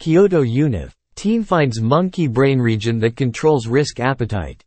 Kyoto Univ. Team finds monkey brain region that controls risk appetite.